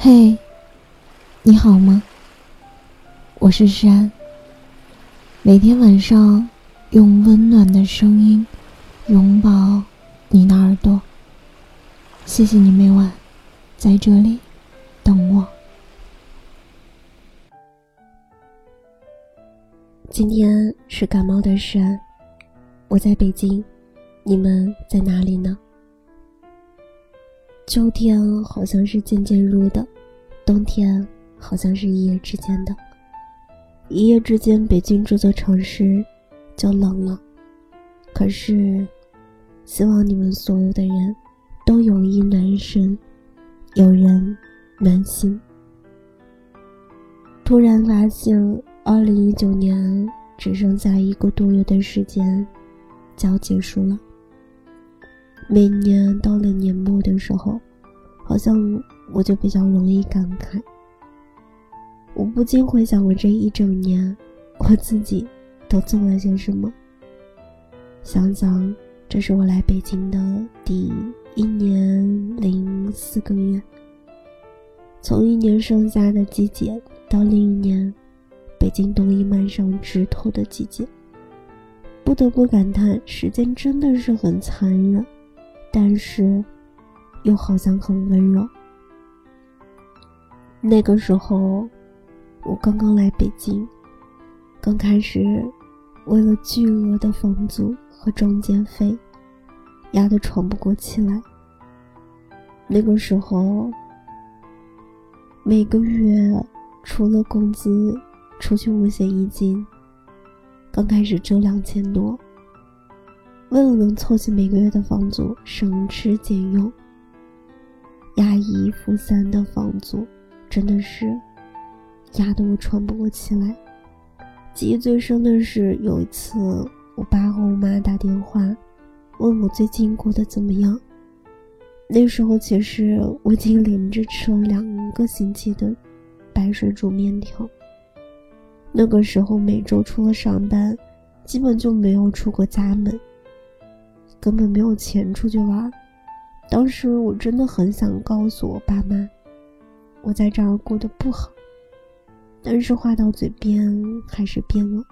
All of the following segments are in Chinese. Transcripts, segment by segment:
嘿，你好吗？我是山。每天晚上用温暖的声音拥抱你的耳朵。谢谢你每晚在这里等我。今天是感冒的山，我在北京，你们在哪里呢？秋天好像是渐渐入的，冬天好像是一夜之间的。一夜之间，北京这座城市就冷了。可是，希望你们所有的人都有一暖身，有人暖心。突然发现，二零一九年只剩下一个多月的时间就要结束了。每年到了年末的时候，好像我就比较容易感慨。我不禁回想我这一整年，我自己都做了些什么。想想，这是我来北京的第一年零四个月，从一年盛夏的季节到另一年北京冬意漫上枝头的季节，不得不感叹，时间真的是很残忍。但是，又好像很温柔。那个时候，我刚刚来北京，刚开始为了巨额的房租和中介费，压得喘不过气来。那个时候，每个月除了工资，除去五险一金，刚开始只有两千多。为了能凑齐每个月的房租，省吃俭用，押一付三的房租，真的是压得我喘不过气来。记忆最深的是有一次，我爸和我妈打电话问我最近过得怎么样。那时候其实我已经连着吃了两个星期的白水煮面条。那个时候每周除了上班，基本就没有出过家门。根本没有钱出去玩，当时我真的很想告诉我爸妈，我在这儿过得不好，但是话到嘴边还是变了，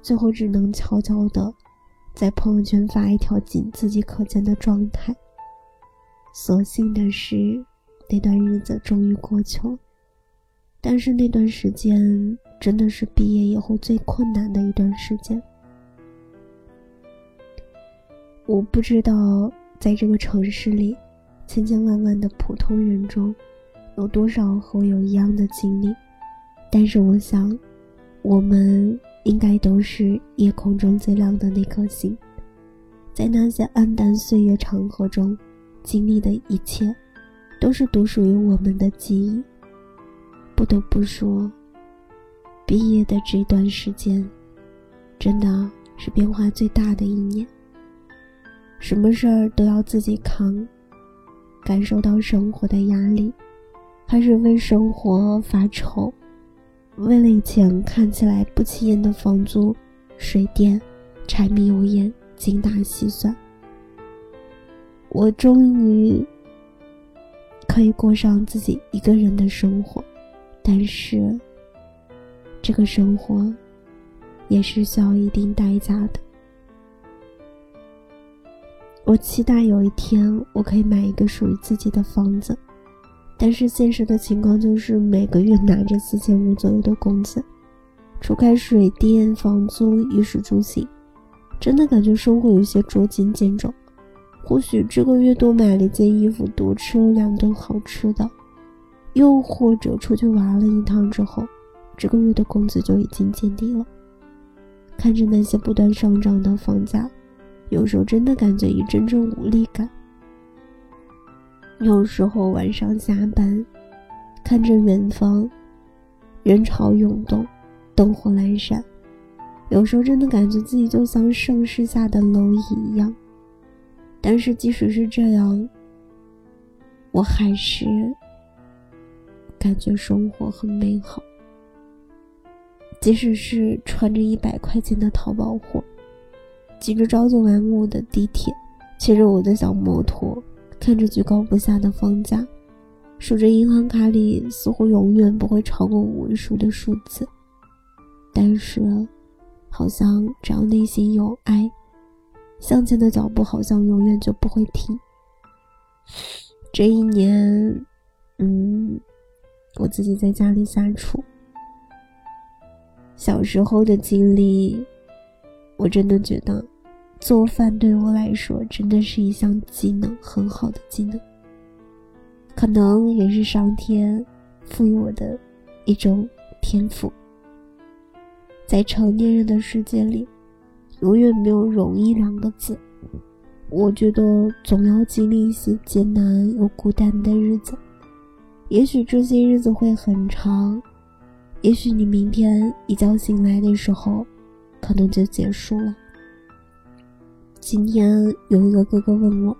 最后只能悄悄的在朋友圈发一条仅自己可见的状态。所幸的是，那段日子终于过去了，但是那段时间真的是毕业以后最困难的一段时间。我不知道，在这个城市里，千千万万的普通人中，有多少和我有一样的经历。但是我想，我们应该都是夜空中最亮的那颗星，在那些黯淡岁月长河中，经历的一切，都是独属于我们的记忆。不得不说，毕业的这段时间，真的是变化最大的一年。什么事儿都要自己扛，感受到生活的压力，开始为生活发愁，为了以前看起来不起眼的房租、水电、柴米油盐精打细算。我终于可以过上自己一个人的生活，但是这个生活也是需要一定代价的。我期待有一天我可以买一个属于自己的房子，但是现实的情况就是每个月拿着四千五左右的工资，除开水电、房租、衣食住行，真的感觉生活有些捉襟见肘。或许这个月多买了一件衣服，多吃了两顿好吃的，又或者出去玩了一趟之后，这个月的工资就已经见底了。看着那些不断上涨的房价。有时候真的感觉一阵阵无力感。有时候晚上下班，看着远方，人潮涌动，灯火阑珊，有时候真的感觉自己就像盛世下的蝼蚁一样。但是即使是这样，我还是感觉生活很美好。即使是穿着一百块钱的淘宝货。挤着朝九晚五的地铁，骑着我的小摩托，看着居高不下的房价，数着银行卡里似乎永远不会超过五位数的数字，但是，好像只要内心有爱，向前的脚步好像永远就不会停。这一年，嗯，我自己在家里下厨。小时候的经历，我真的觉得，做饭对我来说真的是一项技能，很好的技能。可能也是上天赋予我的一种天赋。在成年人的世界里，永远没有容易两个字。我觉得总要经历一些艰难又孤单的日子，也许这些日子会很长，也许你明天一觉醒来的时候，可能就结束了。今天有一个哥哥问我。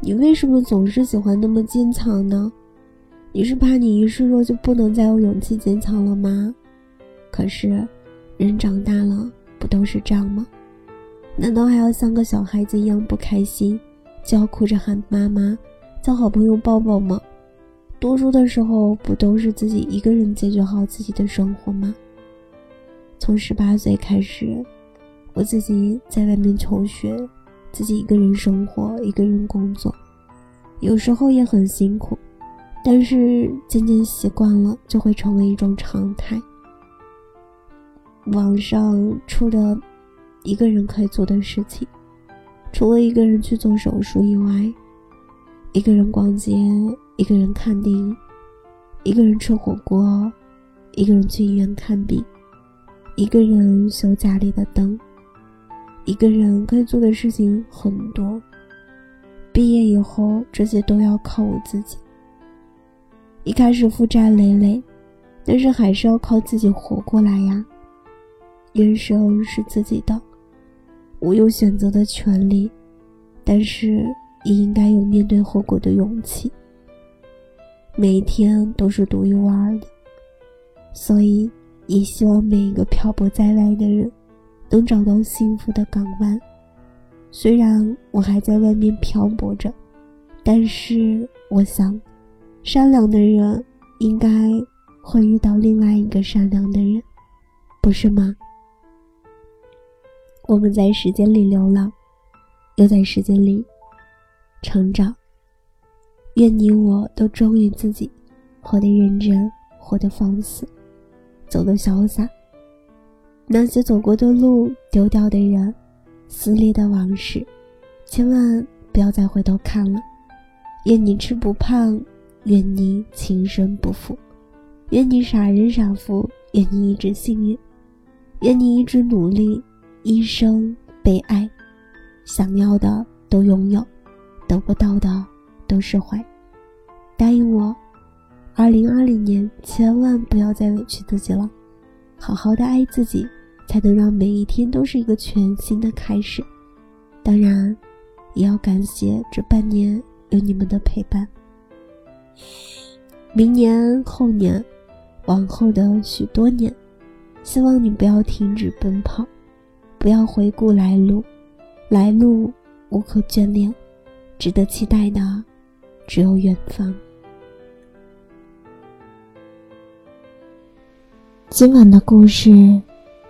你为什么总是喜欢那么坚强呢？你是怕你一示弱就不能再有勇气坚强了吗？可是，人长大了不都是这样吗？难道还要像个小孩子一样不开心，就要哭着喊妈妈，叫好朋友抱抱吗？读书的时候不都是自己一个人解决好自己的生活吗？从十八岁开始，我自己在外面求学。自己一个人生活，一个人工作，有时候也很辛苦，但是渐渐习惯了，就会成为一种常态。网上出了一个人可以做的事情，除了一个人去做手术以外，一个人逛街，一个人看电影，一个人吃火锅，一个人去医院看病，一个人修家里的灯。一个人可以做的事情很多，毕业以后这些都要靠我自己。一开始负债累累，但是还是要靠自己活过来呀。人生是自己的，我有选择的权利，但是也应该有面对后果的勇气。每一天都是独一无二的，所以也希望每一个漂泊在外的人。能找到幸福的港湾。虽然我还在外面漂泊着，但是我想，善良的人应该会遇到另外一个善良的人，不是吗？我们在时间里流浪，又在时间里成长。愿你我都忠于自己，活得认真，活得放肆，走得潇洒。那些走过的路、丢掉的人、撕裂的往事，千万不要再回头看了。愿你吃不胖，愿你情深不负，愿你傻人傻福，愿你一直幸运，愿你一直努力，一生被爱。想要的都拥有，得不到的都释怀。答应我，二零二零年千万不要再委屈自己了，好好的爱自己。才能让每一天都是一个全新的开始。当然，也要感谢这半年有你们的陪伴。明年、后年、往后的许多年，希望你不要停止奔跑，不要回顾来路，来路无可眷恋，值得期待的只有远方。今晚的故事。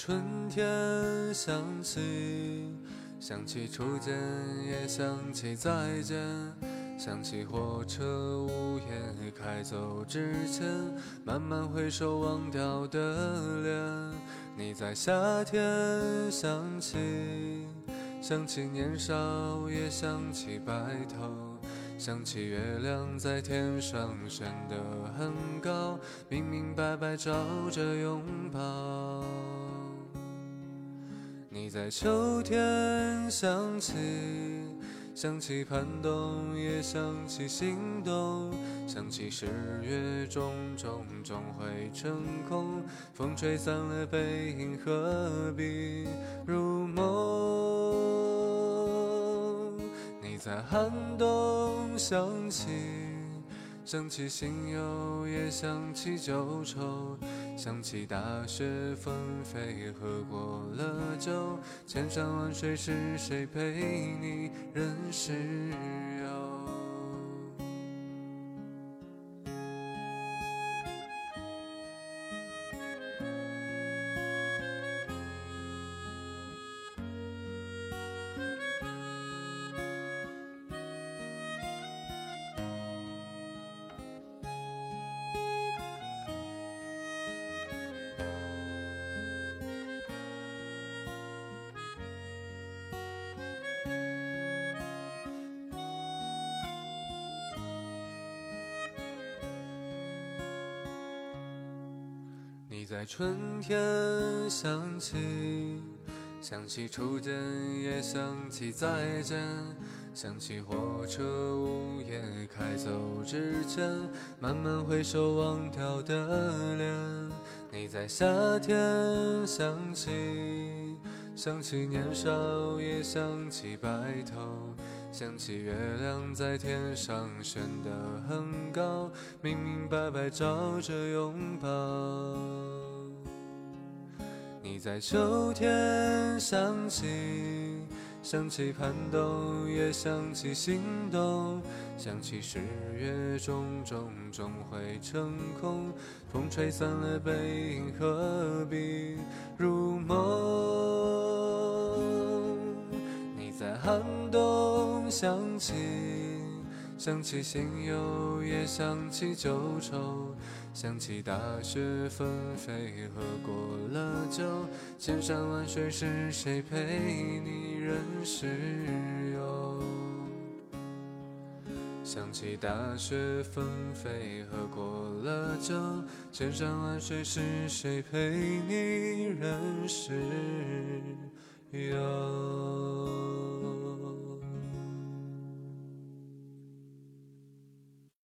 春天想起，想起初见，也想起再见，想起火车午夜开走之前，慢慢回首忘掉的脸。你在夏天想起，想起年少，也想起白头。想起月亮在天上升得很高，明明白白照着拥抱。你在秋天想起，想起寒冬，也想起心动，想起十月种种终会成空。风吹散了背影，何必入梦？你在寒冬想起。想起心忧，也想起旧愁，想起大雪纷飞，喝过了酒，千山万水是谁陪你认识？在春天想起，想起初见，也想起再见，想起火车午夜开走之前，慢慢回首忘掉的脸。你在夏天想起，想起年少，也想起白头。想起月亮在天上悬得很高，明明白白照着拥抱。你在秋天想起，想起寒冬，也想起心动。想起十月种种终会成空，风吹散了背影，何必入梦？你在寒冬想起，想起心忧，也想起旧愁，想起大雪纷飞，喝过了酒，千山万水是谁陪你任时游？想起大雪纷飞，喝过了酒，千山万水是谁陪你任时游？